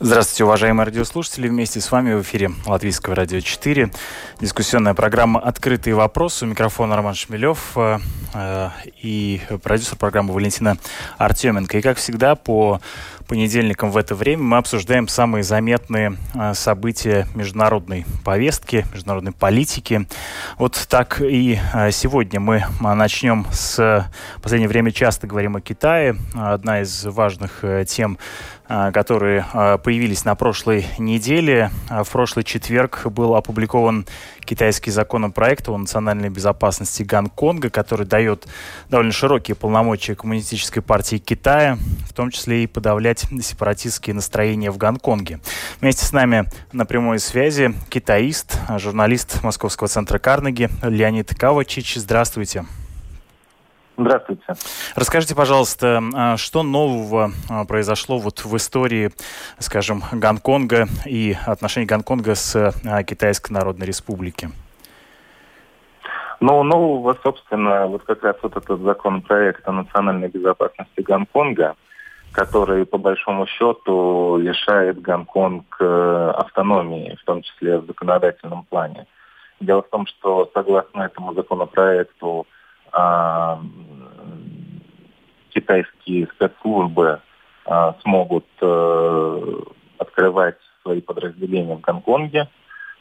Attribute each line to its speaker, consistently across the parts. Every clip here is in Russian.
Speaker 1: Здравствуйте, уважаемые радиослушатели. Вместе с вами в эфире Латвийского радио 4. Дискуссионная программа «Открытые вопросы». У микрофона Роман Шмелев э, э, и продюсер программы Валентина Артеменко. И, как всегда, по понедельникам в это время мы обсуждаем самые заметные э, события международной повестки, международной политики. Вот так и сегодня мы начнем с... В последнее время часто говорим о Китае. Одна из важных тем которые а, появились на прошлой неделе. А, в прошлый четверг был опубликован китайский законопроект о национальной безопасности Гонконга, который дает довольно широкие полномочия Коммунистической партии Китая, в том числе и подавлять сепаратистские настроения в Гонконге. Вместе с нами на прямой связи китаист, журналист Московского центра Карнеги Леонид Кавачич. Здравствуйте.
Speaker 2: Здравствуйте.
Speaker 1: Расскажите, пожалуйста, а, что нового а, произошло вот в истории, скажем, Гонконга и отношений Гонконга с а, Китайской Народной Республикой?
Speaker 2: Ну, нового, собственно, вот как раз вот этот законопроект о национальной безопасности Гонконга, который, по большому счету, лишает Гонконг э, автономии, в том числе в законодательном плане. Дело в том, что согласно этому законопроекту а, китайские спецслужбы а, смогут э, открывать свои подразделения в Гонконге.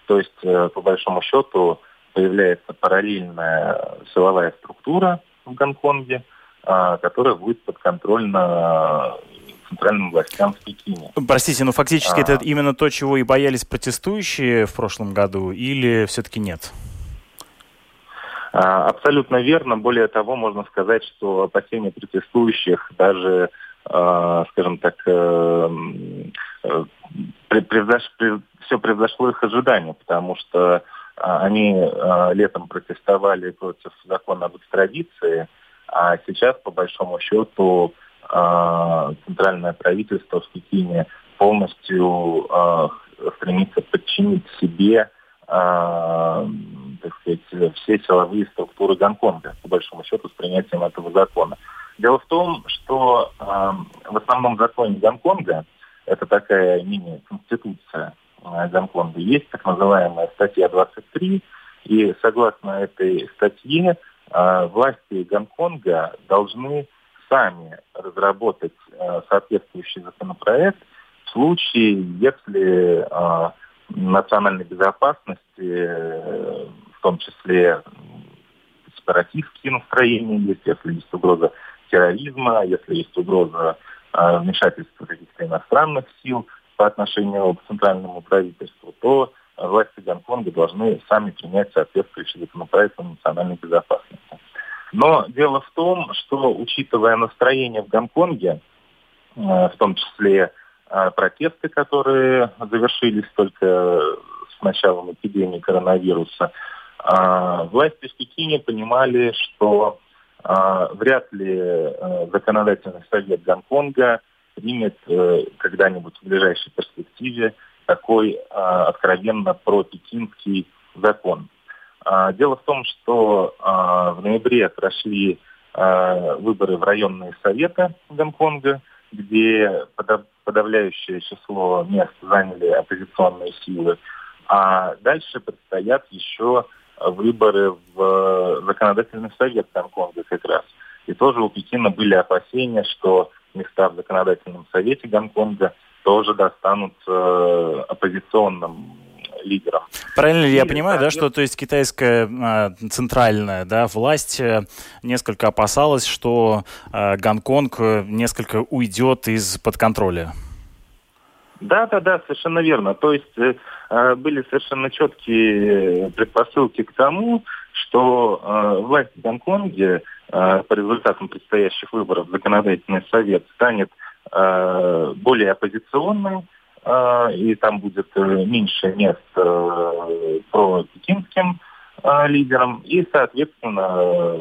Speaker 2: То есть, э, по большому счету, появляется параллельная силовая структура в Гонконге, а, которая будет подконтрольна центральным властям в Пекине.
Speaker 1: Простите, но фактически а... это именно то, чего и боялись протестующие в прошлом году, или все-таки нет?
Speaker 2: А, абсолютно верно. Более того, можно сказать, что опасения протестующих даже, а, скажем так, э, э, все превзошло их ожидания, потому что а, они летом протестовали против закона об экстрадиции, а сейчас, по большому счету, центральное правительство в Пекине полностью стремится подчинить себе так сказать, все силовые структуры Гонконга, по большому счету, с принятием этого закона. Дело в том, что э, в основном законе Гонконга, это такая мини-конституция э, Гонконга, есть так называемая статья 23, и согласно этой статье власти Гонконга должны сами разработать соответствующий законопроект в случае, если э, национальной безопасности в том числе сепаратистские настроения есть, если есть угроза терроризма, если есть угроза э, вмешательства каких-то иностранных сил по отношению к центральному правительству, то власти Гонконга должны сами принять соответствующий законопроект о национальной безопасности. Но дело в том, что учитывая настроение в Гонконге, э, в том числе протесты, которые завершились только с началом эпидемии коронавируса, а, власти в Пекине понимали, что а, вряд ли законодательный совет Гонконга примет э, когда-нибудь в ближайшей перспективе такой а, откровенно пропекинский закон. Дело в том, что в ноябре прошли выборы в районные советы Гонконга, где подавляющее число мест заняли оппозиционные силы. А дальше предстоят еще выборы в э, законодательный совет Гонконга как раз. И тоже у Пекина были опасения, что места в законодательном совете Гонконга тоже достанут э, оппозиционным лидерам.
Speaker 1: Правильно ли я понимаю, да, что то есть китайская э, центральная да, власть э, несколько опасалась, что э, Гонконг несколько уйдет из-под контроля?
Speaker 2: Да, да, да, совершенно верно. То есть э, э, были совершенно четкие предпосылки к тому, что э, власть в Гонконге э, по результатам предстоящих выборов законодательный совет станет э, более оппозиционным, э, и там будет э, меньше мест э, про пекинским э, лидером, и, соответственно,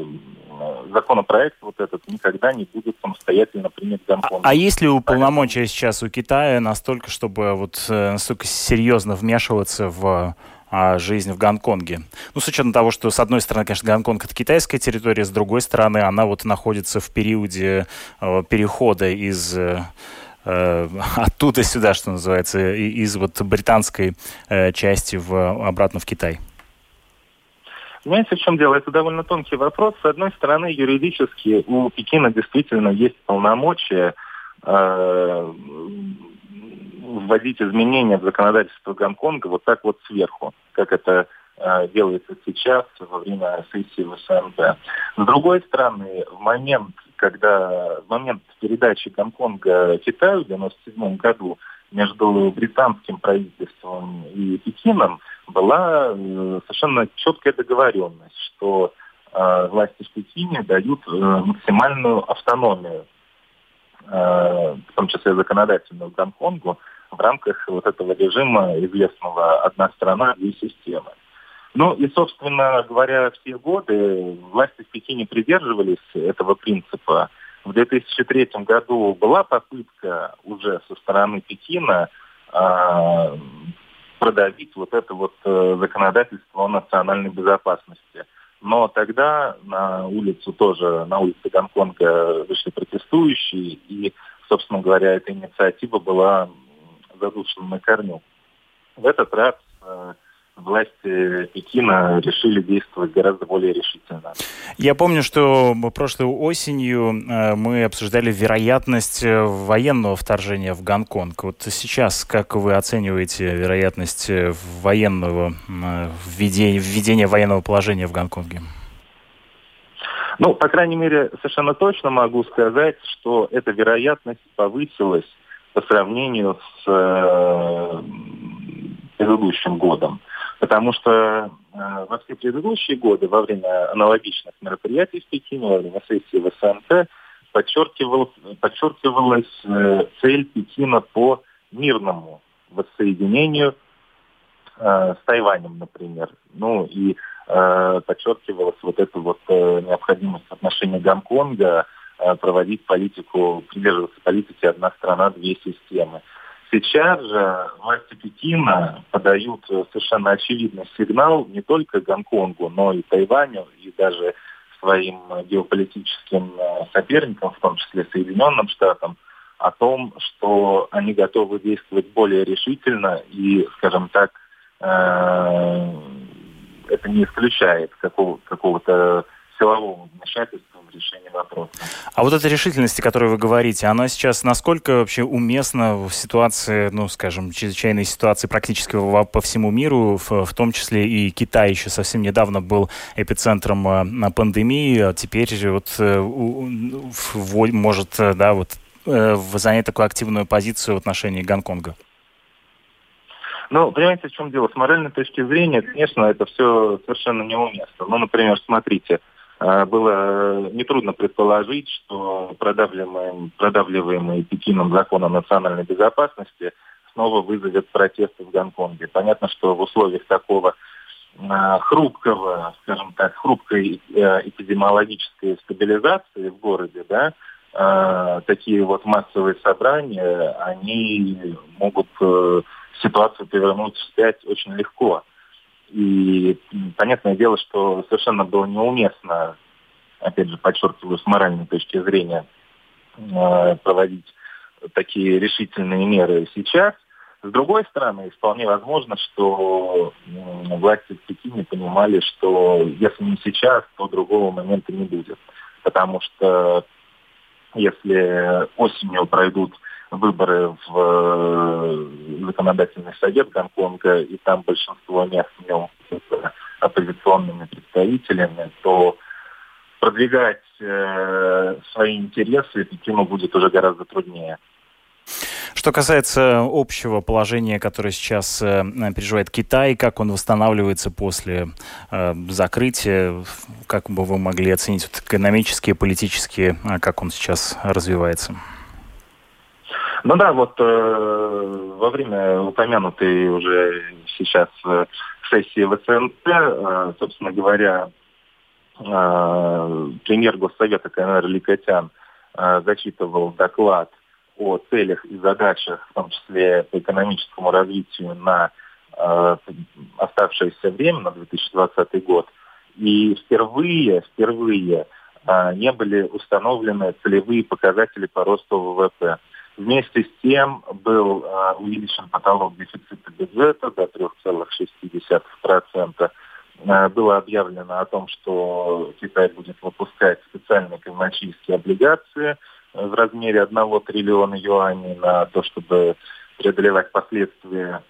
Speaker 2: законопроект вот этот никогда не будет самостоятельно принят Гонконгом.
Speaker 1: А, а есть ли уполномочия сейчас у Китая настолько, чтобы вот настолько серьезно вмешиваться в а, жизнь в Гонконге. Ну, с учетом того, что, с одной стороны, конечно, Гонконг — это китайская территория, с другой стороны, она вот находится в периоде э, перехода из э, э оттуда сюда, что называется, из вот британской э, части в, обратно в Китай.
Speaker 2: Понимаете, в чем дело? Это довольно тонкий вопрос. С одной стороны, юридически у Пекина действительно есть полномочия э, вводить изменения в законодательство Гонконга вот так вот сверху, как это э, делается сейчас во время сессии в СНП. С другой стороны, в момент, когда в момент передачи Гонконга Китаю в 1997 году между британским правительством и Пекином была э, совершенно четкая договоренность, что э, власти в Пекине дают э, максимальную автономию, в том числе законодательную Гонконгу, в рамках вот этого режима известного «одна страна, две системы». Ну и, собственно говоря, все годы власти в Пекине придерживались этого принципа. В 2003 году была попытка уже со стороны Пекина э, продавить вот это вот э, законодательство о национальной безопасности. Но тогда на улицу тоже, на улице Гонконга вышли протестующие, и, собственно говоря, эта инициатива была задушен на корню. В этот раз э, власти Пекина решили действовать гораздо более решительно.
Speaker 1: Я помню, что прошлой осенью э, мы обсуждали вероятность э, военного вторжения в Гонконг. Вот сейчас как вы оцениваете вероятность военного введения, введения военного положения в Гонконге?
Speaker 2: Ну, по крайней мере, совершенно точно могу сказать, что эта вероятность повысилась по сравнению с э, предыдущим годом. Потому что э, во все предыдущие годы, во время аналогичных мероприятий в Пекине, во время сессии в СНТ, подчеркивал, подчеркивалась э, цель Пекина по мирному воссоединению э, с Тайванем, например. Ну и э, подчеркивалась вот эта вот э, необходимость отношений Гонконга Э, проводить политику, придерживаться политики «одна страна, две системы». Сейчас же власти Пекина подают совершенно очевидный сигнал не только Гонконгу, но и Тайваню, и даже своим геополитическим э, соперникам, в том числе Соединенным Штатам, о том, что они готовы действовать более решительно и, скажем так, э, это не исключает какого- какого-то силового вмешательства в решение вопроса.
Speaker 1: А вот эта решительность, о которой вы говорите, она сейчас насколько вообще уместна в ситуации, ну, скажем, чрезвычайной ситуации практически по всему миру, в, в том числе и Китай еще совсем недавно был эпицентром э, пандемии, а теперь вот э, может, э, да, вот занять такую активную позицию в отношении Гонконга?
Speaker 2: Ну, понимаете, в чем дело? С моральной точки зрения, конечно, это все совершенно неуместно. Ну, например, смотрите, было нетрудно предположить, что продавливаемый, продавливаемый Пекином закон о национальной безопасности снова вызовет протесты в Гонконге. Понятно, что в условиях такого а, хрупкого, скажем так, хрупкой э, эпидемиологической стабилизации в городе, да, а, такие вот массовые собрания, они могут э, ситуацию повернуть вспять очень легко. И понятное дело, что совершенно было неуместно, опять же, подчеркиваю, с моральной точки зрения, э, проводить такие решительные меры сейчас. С другой стороны, вполне возможно, что власти в Пекине понимали, что если не сейчас, то другого момента не будет. Потому что если осенью пройдут выборы в э, законодательный совет Гонконга, и там большинство мест в нем оппозиционными представителями, то продвигать э, свои интересы Пекину будет уже гораздо труднее.
Speaker 1: Что касается общего положения, которое сейчас э, переживает Китай, как он восстанавливается после э, закрытия, как бы вы могли оценить вот, экономические, политические, а как он сейчас развивается?
Speaker 2: Ну да, вот э, во время упомянутой уже сейчас э, сессии ВЦНТ, собственно говоря, премьер Госсовета КНР Ликотян зачитывал доклад о целях и задачах, в том числе по экономическому развитию на оставшееся время, на 2020 год. И впервые, впервые не были установлены целевые показатели по росту ВВП. Вместе с тем был э, увеличен потолок дефицита бюджета до 3,6%. Э, было объявлено о том, что Китай будет выпускать специальные казначейские облигации в размере 1 триллиона юаней на то, чтобы преодолевать последствия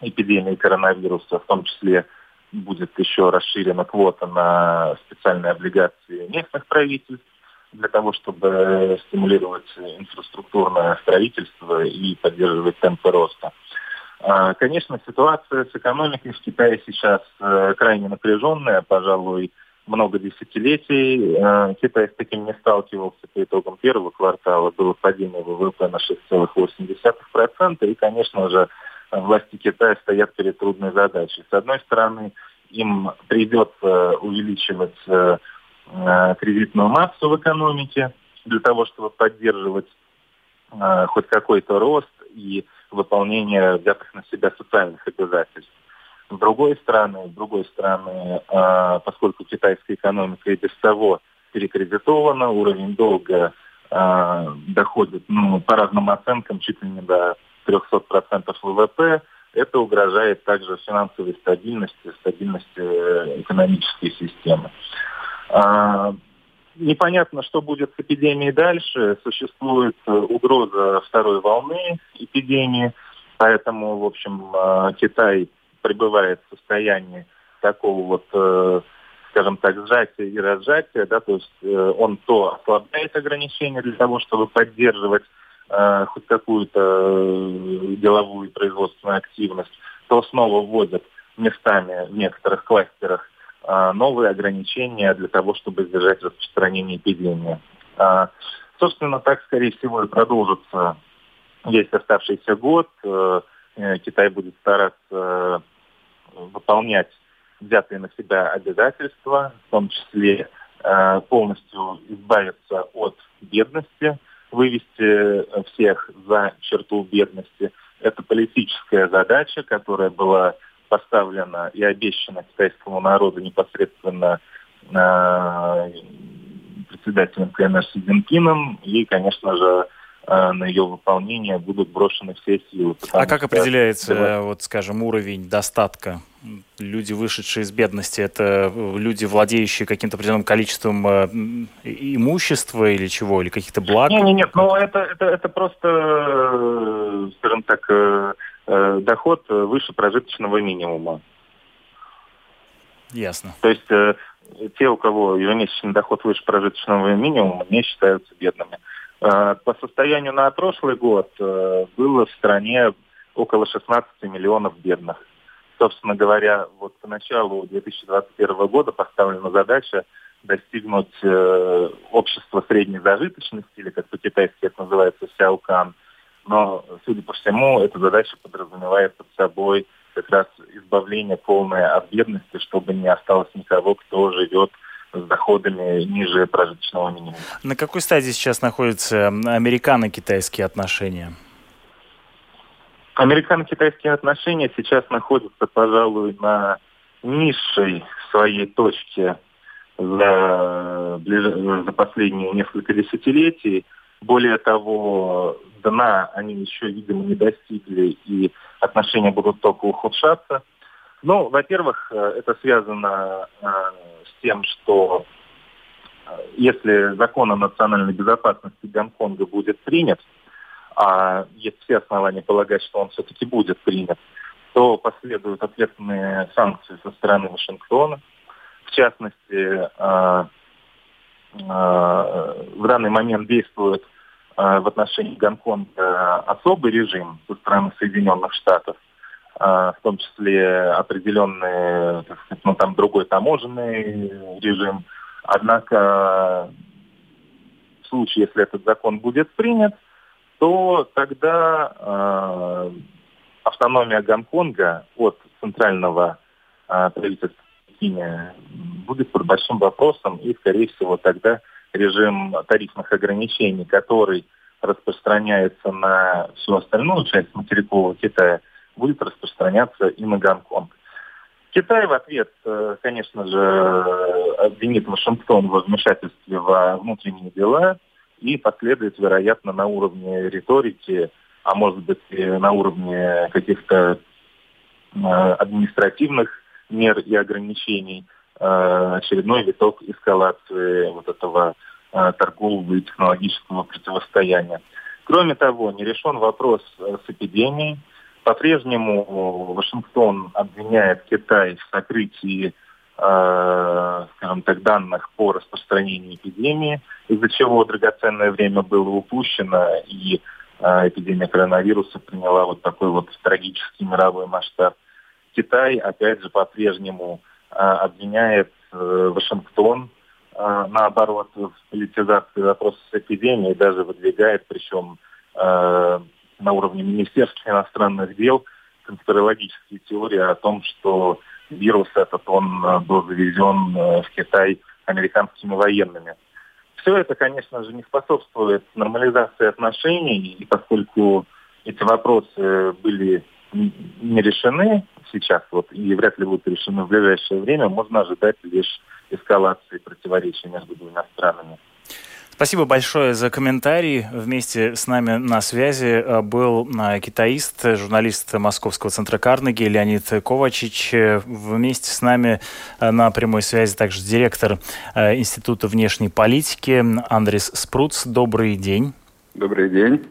Speaker 2: эпидемии коронавируса, в том числе будет еще расширена квота на специальные облигации местных правительств для того, чтобы стимулировать инфраструктурное строительство и поддерживать темпы роста. А, конечно, ситуация с экономикой в Китае сейчас э, крайне напряженная, пожалуй, много десятилетий. Э, Китай с таким не сталкивался по итогам первого квартала. Было падение ВВП на 6,8%. И, конечно же, власти Китая стоят перед трудной задачей. С одной стороны, им придется увеличивать э, кредитную массу в экономике для того, чтобы поддерживать э, хоть какой-то рост и выполнение взятых на себя социальных обязательств. С другой стороны, с другой стороны, э, поскольку китайская экономика и без того перекредитована, уровень долга э, доходит, ну, по разным оценкам, чуть ли не до 300% ВВП, это угрожает также финансовой стабильности, стабильности экономической системы. А, непонятно, что будет с эпидемией дальше. Существует э, угроза второй волны эпидемии, поэтому, в общем, а, Китай пребывает в состоянии такого вот, э, скажем так, сжатия и разжатия, да, то есть э, он то ослабляет ограничения для того, чтобы поддерживать хоть какую-то деловую и производственную активность, то снова вводят местами в некоторых кластерах новые ограничения для того, чтобы избежать распространения эпидемии. А, собственно, так, скорее всего, и продолжится весь оставшийся год. Э, э, Китай будет стараться э, выполнять взятые на себя обязательства, в том числе полностью избавиться от бедности, вывести всех за черту бедности. Это политическая задача, которая была поставлена и обещана китайскому народу непосредственно э, председателем КНР Си Цзиньпином. И, конечно же, э, на ее выполнение будут брошены все силы.
Speaker 1: А как определяется, давай. вот, скажем, уровень достатка? Люди, вышедшие из бедности, это люди, владеющие каким-то определенным количеством э, имущества или чего, или каких-то благ?
Speaker 2: Нет, нет, нет, ну это, это, это просто, э, скажем так, Э, доход э, выше прожиточного минимума.
Speaker 1: Ясно.
Speaker 2: То есть э, те, у кого ежемесячный доход выше прожиточного минимума, не считаются бедными. Э, по состоянию на прошлый год э, было в стране около 16 миллионов бедных. Собственно говоря, вот к началу 2021 года поставлена задача достигнуть э, общества средней зажиточности, или как по-китайски это называется, сяукан – но, судя по всему, эта задача подразумевает под собой как раз избавление полное от бедности, чтобы не осталось никого, кто живет с доходами ниже прожиточного минимума.
Speaker 1: На какой стадии сейчас находятся американо-китайские отношения?
Speaker 2: Американо-китайские отношения сейчас находятся, пожалуй, на низшей своей точке за, за последние несколько десятилетий. Более того, дна они еще, видимо, не достигли, и отношения будут только ухудшаться. Ну, во-первых, э, это связано э, с тем, что э, если закон о национальной безопасности Гонконга будет принят, а есть все основания полагать, что он все-таки будет принят, то последуют ответные санкции со стороны Вашингтона. В частности, в данный момент действует в отношении Гонконга особый режим со стороны Соединенных Штатов, э, в том числе определенный, так сказать, ну там другой таможенный режим. Однако в случае, если этот закон будет принят, то тогда э, автономия Гонконга от центрального правительства Пекине будет под большим вопросом, и, скорее всего, тогда режим тарифных ограничений, который распространяется на всю остальную часть материкового Китая, будет распространяться и на Гонконг. Китай в ответ, э, конечно же, обвинит Вашингтон в вмешательстве во внутренние дела и последует, вероятно, на уровне риторики, а может быть и на уровне каких-то э, административных мер и ограничений, очередной виток эскалации вот этого торгового и технологического противостояния. Кроме того, не решен вопрос с эпидемией. По-прежнему Вашингтон обвиняет Китай в сокрытии, э, скажем так, данных по распространению эпидемии, из-за чего драгоценное время было упущено, и э, эпидемия коронавируса приняла вот такой вот трагический мировой масштаб. Китай, опять же, по-прежнему э, обвиняет э, Вашингтон э, наоборот, в политизации вопроса с эпидемией, даже выдвигает, причем э, на уровне Министерства иностранных дел конспирологические теории о том, что вирус этот, он э, был завезен э, в Китай американскими военными. Все это, конечно же, не способствует нормализации отношений, и поскольку эти вопросы были не решены сейчас, вот, и вряд ли будут решены в ближайшее время, можно ожидать лишь эскалации противоречий между двумя странами.
Speaker 1: Спасибо большое за комментарий. Вместе с нами на связи э, был э, китаист, журналист Московского центра Карнеги Леонид Ковачич. Вместе с нами э, на прямой связи также директор Института внешней политики Андрес Спруц. Добрый день.
Speaker 3: Добрый день.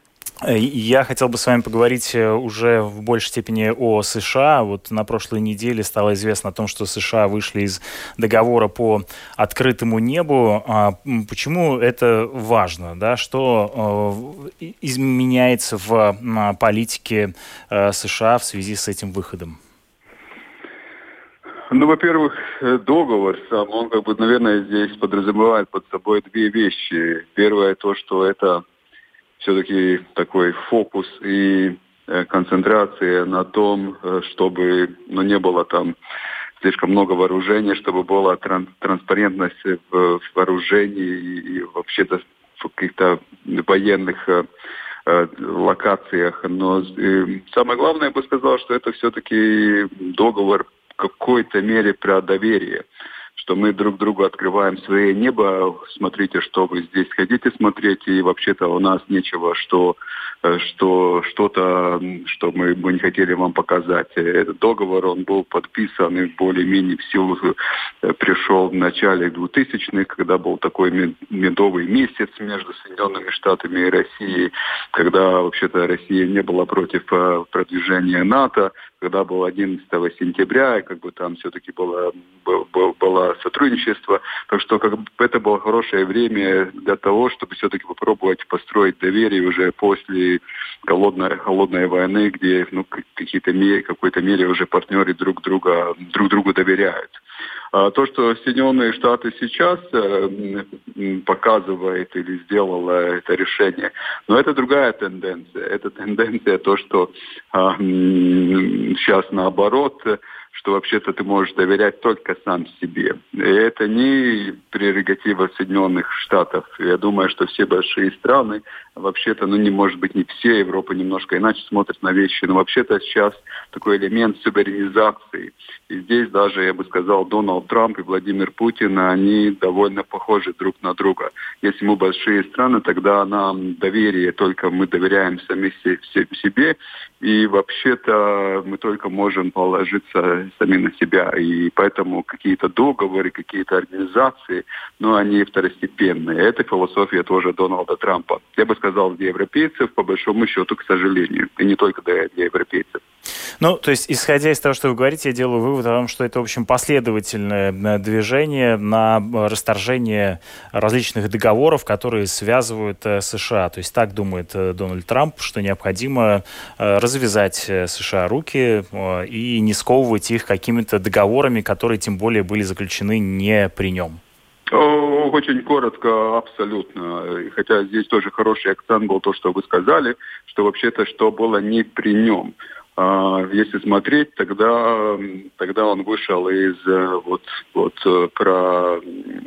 Speaker 1: Я хотел бы с вами поговорить э, уже в большей степени о США. Вот на прошлой неделе стало известно о том, что США вышли из договора по открытому небу. А почему это важно? Да? Что э, изменяется в политике э, США в связи с этим выходом?
Speaker 3: Ну, во-первых, договор сам, он как бы, наверное, здесь подразумевает под собой две вещи. Первое то, что это все-таки такой фокус и э, концентрация на том, э, чтобы ну, не было там слишком много вооружения, чтобы была тран транспарентность в, вооружении и, вообще-то в каких-то военных э, локациях. Но самое главное, я бы сказал, что это все-таки договор в какой-то мере про доверие что мы друг другу открываем свое небо, смотрите, что вы здесь хотите смотреть, и вообще-то у нас нечего, что, э, что что-то, что мы, мы не хотели вам показать. Этот договор, он был подписан и более-менее в силу э, пришел в начале 2000-х, когда был такой медовый месяц между Соединенными Штатами и Россией, когда вообще-то Россия не была против э, продвижения НАТО, когда было 11 сентября, и как бы там все-таки было, было, было сотрудничество. Так что как бы это было хорошее время для того, чтобы все-таки попробовать построить доверие уже после холодной, холодной войны, где ну, какие-то мере, какой-то мере уже партнеры друг друга друг другу доверяют. А то, что Соединенные Штаты сейчас э, показывает или сделало это решение, но это другая тенденция. Это тенденция то, что а, сейчас наоборот что вообще-то ты можешь доверять только сам себе. И это не прерогатива Соединенных Штатов. Я думаю, что все большие страны, вообще-то, ну не может быть не все, Европа немножко иначе смотрит на вещи, но вообще-то сейчас такой элемент суверенизации. И здесь даже, я бы сказал, Дональд Трамп и Владимир Путин, они довольно похожи друг на друга. Если мы большие страны, тогда нам доверие, только мы доверяем сами себе, и вообще-то мы только можем положиться сами на себя. И поэтому какие-то договоры, какие-то организации, ну, они второстепенные. Это философия тоже Дональда Трампа. Я бы сказал, для европейцев, по большому счету, к сожалению. И не только для, для европейцев.
Speaker 1: Ну, то есть, исходя из того, что вы говорите, я делаю вывод о том, что это, в общем, последовательное э, движение на э, расторжение различных договоров, которые связывают э, США. То есть так думает Дональд Трамп, что необходимо развязать США руки и не сковывать их какими-то договорами, которые тем более были заключены не при нем.
Speaker 3: Очень коротко, абсолютно. Хотя здесь тоже хороший акцент был то, что вы сказали, что вообще-то что было не при нем. А, если смотреть, тогда, тогда он вышел из э, вот, вот э, про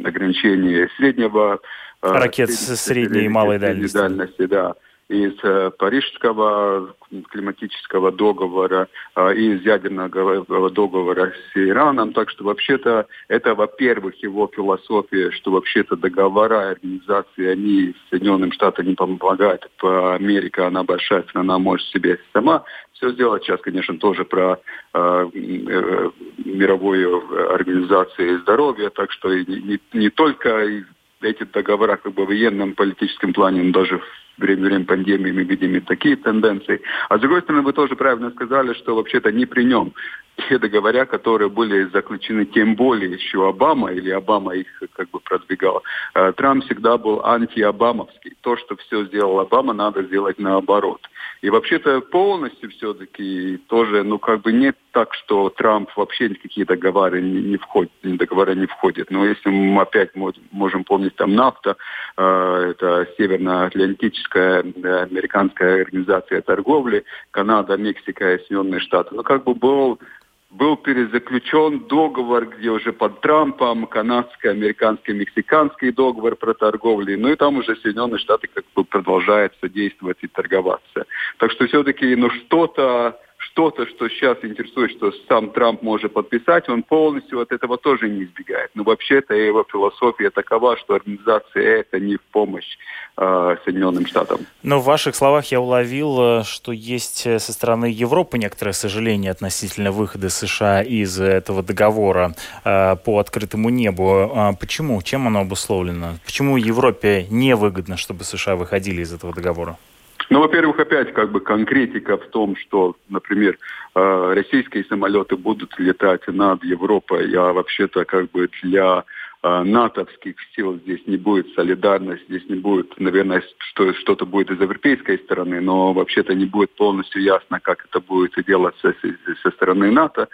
Speaker 3: ограничение среднего
Speaker 1: э, ракет средней, средней и малой дальности.
Speaker 3: дальности да из э, Парижского климатического договора, э, из ядерного договора с Ираном. Так что вообще-то это, во-первых, его философия, что вообще-то договора организации, они Соединенным Штатам не помогают. Америка, она большая страна, может себе сама все сделать. Сейчас, конечно, тоже про э, э, мировую организацию здоровья. Так что не, не только эти договора как бы в военном политическом плане, но даже время, время пандемии мы видим и такие тенденции. А с другой стороны, вы тоже правильно сказали, что вообще-то не при нем те договора, которые были заключены тем более еще Обама, или Обама их как бы продвигал, э, Трамп всегда был антиобамовский. То, что все сделал Обама, надо сделать наоборот. И вообще-то полностью все-таки тоже, ну как бы нет так, что Трамп вообще никакие договоры не, не входит, договоры не входят. Но если мы опять можем помнить там НАФТА, э, это Северноатлантическая э, американская организация торговли, Канада, Мексика и Соединенные Штаты. Ну как бы был был перезаключен договор, где уже под Трампом канадский, американский, мексиканский договор про торговлю. Ну и там уже Соединенные Штаты как бы продолжают содействовать и торговаться. Так что все-таки ну что-то что-то, что сейчас интересует, что сам Трамп может подписать, он полностью от этого тоже не избегает. Но вообще-то его философия такова, что организация это не в помощь э, Соединенным Штатам.
Speaker 1: Но в ваших словах я уловил, э, что есть э, со стороны Европы некоторое сожаление относительно выхода США из этого договора э, по открытому небу. А почему? Чем оно обусловлено? Почему Европе невыгодно, чтобы США выходили из этого договора?
Speaker 3: Ну, во-первых, опять как бы конкретика в том, что, например, э, российские самолеты будут летать над Европой, а вообще-то как бы для э, натовских сил здесь не будет солидарности, здесь не будет, наверное, что, что-то будет из европейской стороны, но вообще-то не будет полностью ясно, как это будет делаться со, со стороны НАТО.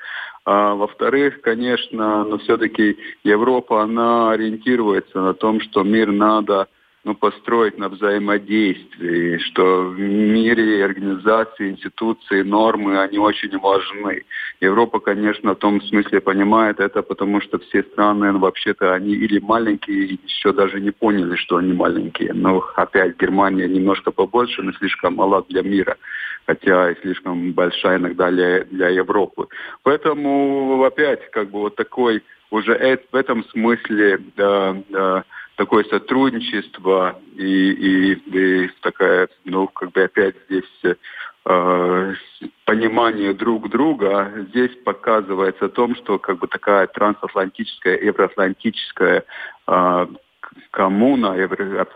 Speaker 3: А, во-вторых, конечно, но все-таки Европа, она ориентируется на том, что мир надо ну, построить на взаимодействии, что в мире организации, институции, нормы, они очень важны. Европа, конечно, в том смысле понимает это, потому что все страны, ну, вообще-то, они или маленькие, еще даже не поняли, что они маленькие. Но опять Германия немножко побольше, но слишком мала для мира, хотя и слишком большая иногда для, для Европы. Поэтому опять как бы вот такой уже в этом смысле да, да, такое сотрудничество и, и, и такая, ну, как бы опять здесь э, понимание друг друга, здесь показывается о том, что как бы такая трансатлантическая, евроатлантическая э, коммуна,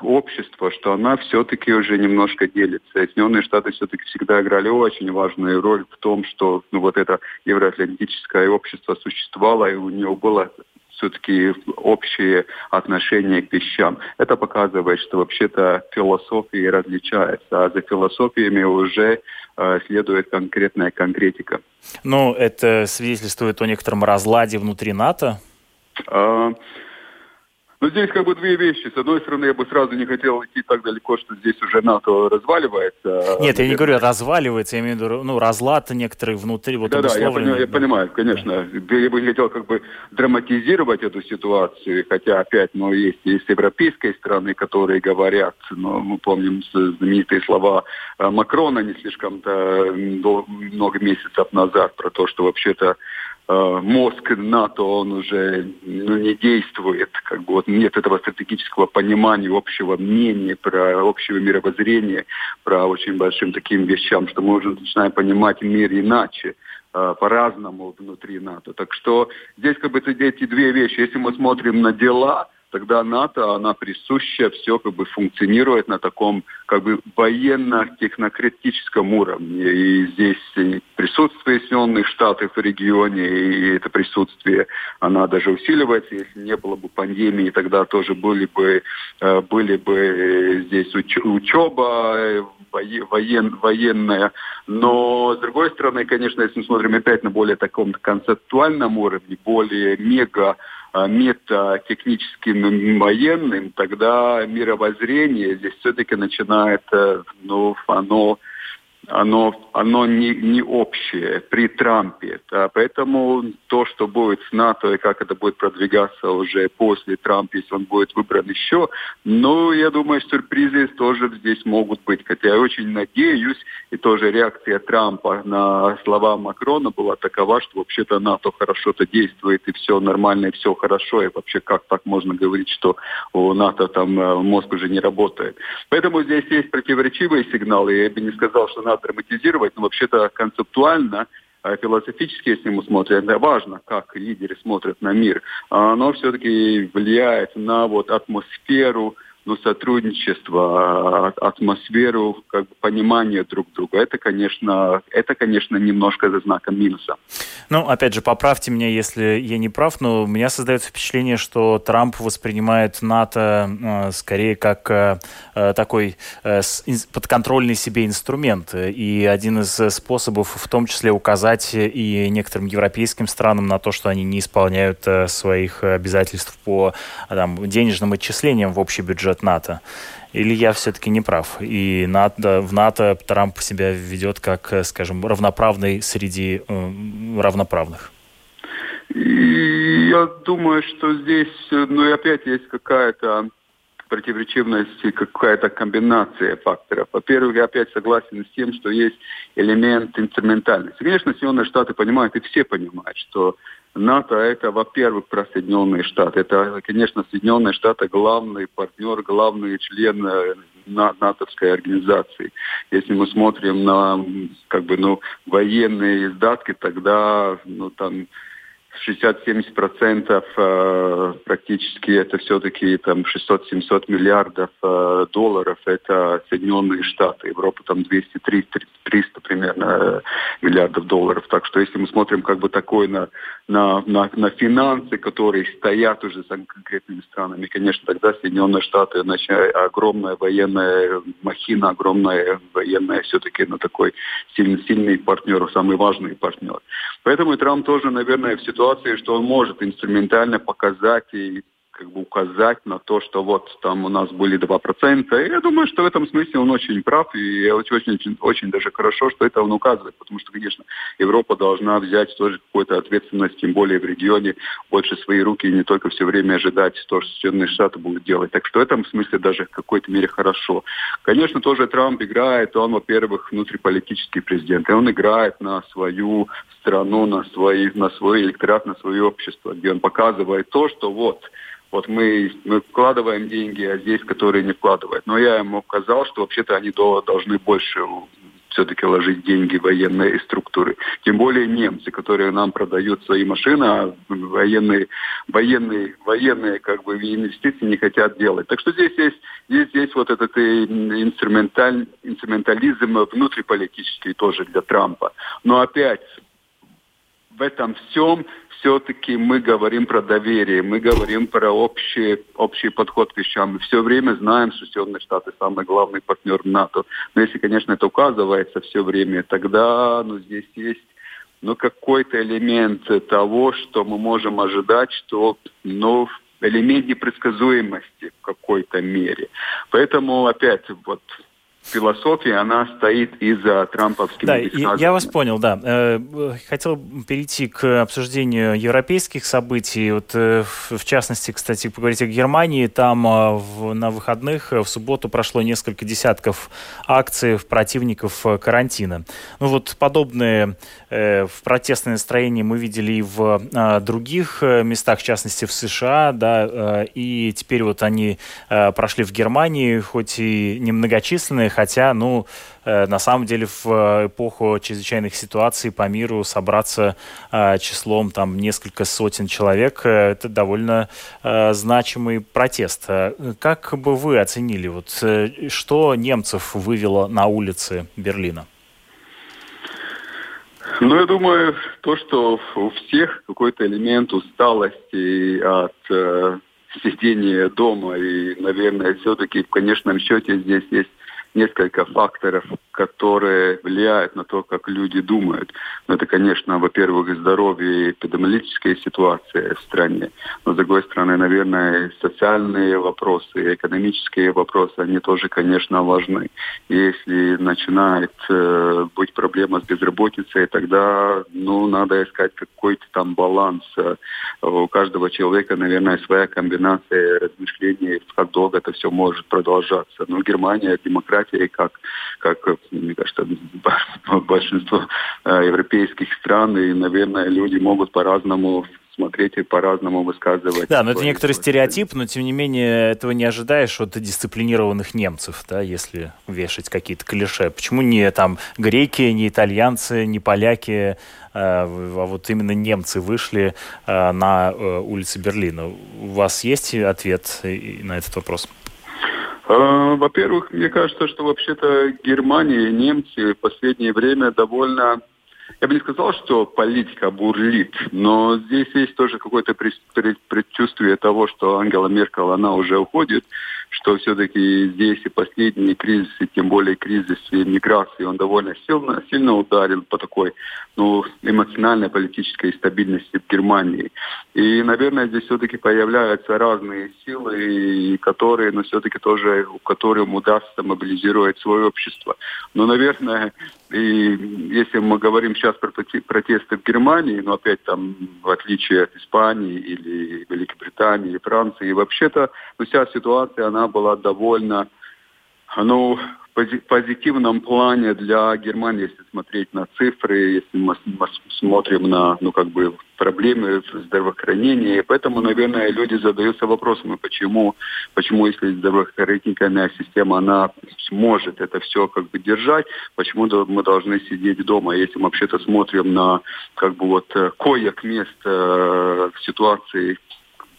Speaker 3: общество, что она все-таки уже немножко делится. Соединенные Штаты все-таки всегда играли очень важную роль в том, что ну, вот это евроатлантическое общество существовало, и у него было все-таки общее отношение к вещам. Это показывает, что вообще-то философии различаются, а за философиями уже э, следует конкретная конкретика.
Speaker 1: Ну, это свидетельствует о некотором разладе внутри НАТО?
Speaker 3: А, но здесь как бы две вещи. С одной стороны, я бы сразу не хотел идти так далеко, что здесь уже НАТО разваливается.
Speaker 1: Нет, я не говорю разваливается, я имею в виду, ну, разлад некоторые внутри. Вот
Speaker 3: да, да, я, понимаю, я понимаю, конечно. Я бы не хотел как бы драматизировать эту ситуацию, хотя опять, ну, есть и с европейской стороны, которые говорят, но мы помним знаменитые слова э, Макрона не слишком-то много месяцев назад про то, что вообще-то мозг НАТО, он уже ну, не действует, как бы вот нет этого стратегического понимания, общего мнения про общего мировоззрения, про очень большим таким вещам, что мы уже начинаем понимать мир иначе э, по-разному внутри НАТО. Так что здесь как бы эти две вещи. Если мы смотрим на дела, тогда НАТО, она присуща, все как бы функционирует на таком как бы военно-технократическом уровне. И здесь и присутствие Соединенных Штатов в регионе, и это присутствие, она даже усиливается. Если не было бы пандемии, тогда тоже были бы, э, были бы здесь уч- учеба э, воен, военная. Но, с другой стороны, конечно, если мы смотрим опять на более таком концептуальном уровне, более мега метатехническим военным, тогда мировоззрение здесь все-таки начинает, ну, оно оно, оно не, не общее при Трампе. Да, поэтому то, что будет с НАТО и как это будет продвигаться уже после Трампа, если он будет выбран еще, ну, я думаю, сюрпризы тоже здесь могут быть. Хотя я очень надеюсь, и тоже реакция Трампа на слова Макрона была такова, что вообще-то НАТО хорошо-то действует, и все нормально, и все хорошо, и вообще как так можно говорить, что у НАТО там э, мозг уже не работает. Поэтому здесь есть противоречивые сигналы. Я бы не сказал, что надо драматизировать, но вообще-то концептуально э, философически, если мы смотрим, это важно, как лидеры смотрят на мир, оно все-таки влияет на вот атмосферу ну, сотрудничество, а, атмосферу как бы, понимания друг друга. Это, конечно, это, конечно, немножко за знаком минуса.
Speaker 1: Ну, опять же, поправьте меня, если я не прав, но у меня создается впечатление, что Трамп воспринимает НАТО э, скорее как э, э такой подконтрольный себе инструмент. И один из способов в том числе указать и некоторым европейским странам на то, что они не исполняют своих обязательств по там, денежным отчислениям в общий бюджет от НАТО? Или я все-таки не прав? И НАТО, в НАТО Трамп себя ведет как, скажем, равноправный среди э, равноправных?
Speaker 3: я думаю, что здесь, ну и опять есть какая-то противоречивность и какая-то комбинация факторов. Во-первых, я опять согласен с тем, что есть элемент инструментальности. Конечно, Соединенные Штаты понимают, и все понимают, что НАТО это, во-первых, про Соединенные Штаты. Это, конечно, Соединенные Штаты главный партнер, главный член э, натовской организации. Если мы смотрим на как бы, ну, военные издатки, тогда ну, там 60-70% э, практически это все-таки там 600-700 миллиардов э, долларов. Это Соединенные Штаты. Европа там 200-300 примерно э, миллиардов долларов. Так что если мы смотрим как бы такой на, на, на, на финансы, которые стоят уже за конкретными странами, конечно, тогда Соединенные Штаты значит, огромная военная махина, огромная военная все-таки на такой сильный, сильный партнер, самый важный партнер. Поэтому и Трамп тоже, наверное, в ситуации ситуации, что он может инструментально показать и как бы указать на то, что вот там у нас были 2%. И я думаю, что в этом смысле он очень прав, и очень, очень, очень даже хорошо, что это он указывает, потому что, конечно, Европа должна взять тоже какую-то ответственность, тем более в регионе, больше свои руки и не только все время ожидать то, что Соединенные Штаты будут делать. Так что в этом смысле даже в какой-то мере хорошо. Конечно, тоже Трамп играет, он, во-первых, внутриполитический президент, и он играет на свою страну, на, свои, на свой электорат, на свое общество, где он показывает то, что вот, вот мы, мы вкладываем деньги, а здесь, которые не вкладывают. Но я ему сказал, что вообще-то они должны больше все-таки ложить деньги в военные структуры. Тем более немцы, которые нам продают свои машины, а военные, военные, военные как бы инвестиции не хотят делать. Так что здесь есть, здесь, здесь вот этот инструменталь, инструментализм внутриполитический тоже для Трампа. Но опять в этом всем все-таки мы говорим про доверие, мы говорим про общий, общий подход к вещам. Мы все время знаем, что Соединенные Штаты самый главный партнер НАТО. Но если, конечно, это указывается все время, тогда ну, здесь есть ну, какой-то элемент того, что мы можем ожидать, что ну, элемент непредсказуемости в какой-то мере. Поэтому опять вот философия, она стоит из-за трамповских
Speaker 1: Да, я вас понял, да. Э, хотел перейти к обсуждению европейских событий. Вот, э, в частности, кстати, поговорить о Германии. Там э, на выходных в субботу прошло несколько десятков акций противников карантина. Ну вот подобные в протестное настроение мы видели и в других местах, в частности в США, да, и теперь вот они прошли в Германии, хоть и немногочисленные, хотя, ну, э, на самом деле в э, эпоху чрезвычайных ситуаций по миру собраться э, числом там несколько сотен человек это довольно значимый протест. Как бы вы оценили, вот что немцев вывело на улицы Берлина?
Speaker 3: Ну, я думаю, то, что у всех какой-то элемент усталости от э, сидения дома, и, наверное, все-таки в конечном счете здесь есть несколько факторов, которые влияют на то, как люди думают. Ну, это, конечно, во-первых, здоровье и эпидемиологическая ситуация в стране. Но, с другой стороны, наверное, социальные вопросы, экономические вопросы, они тоже, конечно, важны. Если начинает э, быть проблема с безработицей, тогда, ну, надо искать какой-то там баланс. У каждого человека, наверное, своя комбинация размышлений, как долго это все может продолжаться. Но Германия, демократия, как, как мне кажется, большинство э, европейских стран, и, наверное, люди могут по-разному смотреть и по-разному высказывать.
Speaker 1: Да, но это некоторый стереотип, но тем не менее этого не ожидаешь от дисциплинированных немцев, да, если вешать какие-то клише. Почему не там греки, не итальянцы, не поляки, а, а вот именно немцы вышли а, на э, улицы Берлина? У вас есть ответ на этот вопрос?
Speaker 3: А, во-первых, мне кажется, что вообще-то Германия и немцы в последнее время довольно я бы не сказал, что политика бурлит, но здесь есть тоже какое-то предчувствие того, что Ангела Меркель, она уже уходит, что все-таки здесь и последние кризисы, тем более кризис миграции, он довольно сильно, сильно ударил по такой ну, эмоциональной политической стабильности в Германии. И, наверное, здесь все-таки появляются разные силы, которые, но ну, все-таки тоже, которым удастся мобилизировать свое общество. Но, наверное, и если мы говорим сейчас про протесты в Германии, но опять там, в отличие от Испании или Великобритании или Франции, вообще-то ну, вся ситуация, она была довольно, ну, позитивном плане для Германии, если смотреть на цифры, если мы смотрим на, ну, как бы, проблемы в здравоохранении. И поэтому, наверное, люди задаются вопросом, почему, почему, если здравоохранительная система, она может это все как бы держать, почему мы должны сидеть дома, если мы вообще-то смотрим на, как бы, вот, э, коек мест э, в ситуации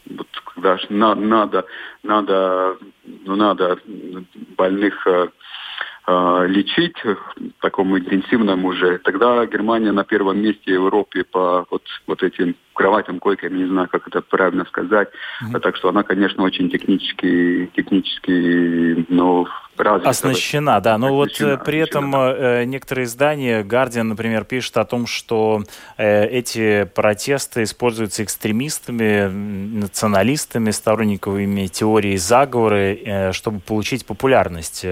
Speaker 3: вот когда надо, надо, надо, ну, надо больных э, э, лечить такому интенсивному уже, тогда Германия на первом месте в Европе по вот, вот этим кроватям, койкам, не знаю, как это правильно сказать. Mm-hmm. Так что она, конечно, очень технически, технически, ну,
Speaker 1: развита. Оснащена, да. Но вот э, при этом э, некоторые издания, Guardian, например, пишут о том, что э, эти протесты используются экстремистами, националистами, сторонниками теории заговора, э, чтобы получить популярность.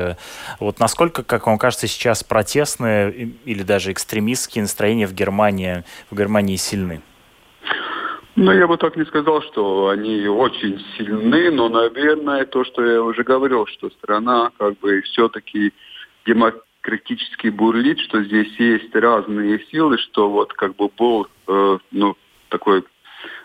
Speaker 1: Вот насколько, как вам кажется, сейчас протестные или даже экстремистские настроения в Германии, в Германии сильны?
Speaker 3: Ну, я бы так не сказал, что они очень сильны, но, наверное, то, что я уже говорил, что страна как бы все-таки демократически бурлит, что здесь есть разные силы, что вот как бы был, э, ну, такой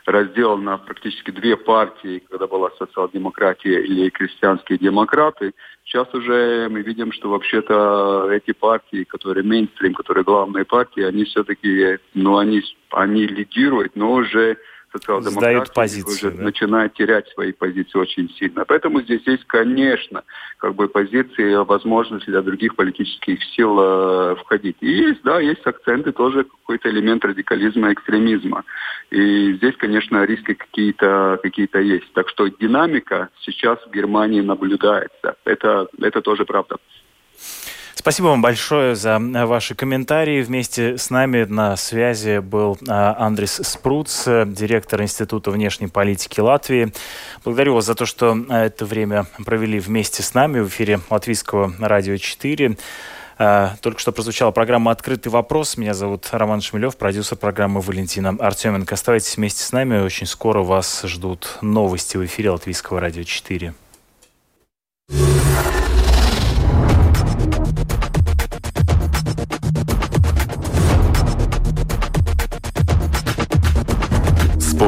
Speaker 3: раздел на практически две партии, когда была социал-демократия или крестьянские демократы. Сейчас уже мы видим, что вообще-то эти партии, которые мейнстрим, которые главные партии, они все-таки, ну, они, они лидируют, но уже социал-демократы позицию, уже да? начинают терять свои позиции очень сильно. Поэтому здесь есть, конечно, как бы позиции, возможность для других политических сил э, входить. И есть, да, есть акценты тоже какой-то элемент радикализма, экстремизма. И здесь, конечно, риски какие-то какие есть. Так что динамика сейчас в Германии наблюдается. Это, это тоже правда.
Speaker 1: Спасибо вам большое за э, ваши комментарии. Вместе с нами на связи был э, Андрис Спруц, директор Института внешней политики Латвии. Благодарю вас за то, что э, это время провели вместе с нами в эфире Латвийского радио 4. Только что прозвучала программа «Открытый вопрос». Меня зовут Роман Шмелев, продюсер программы Валентина Артеменко. Оставайтесь вместе с нами. Очень скоро вас ждут новости в эфире Латвийского радио 4.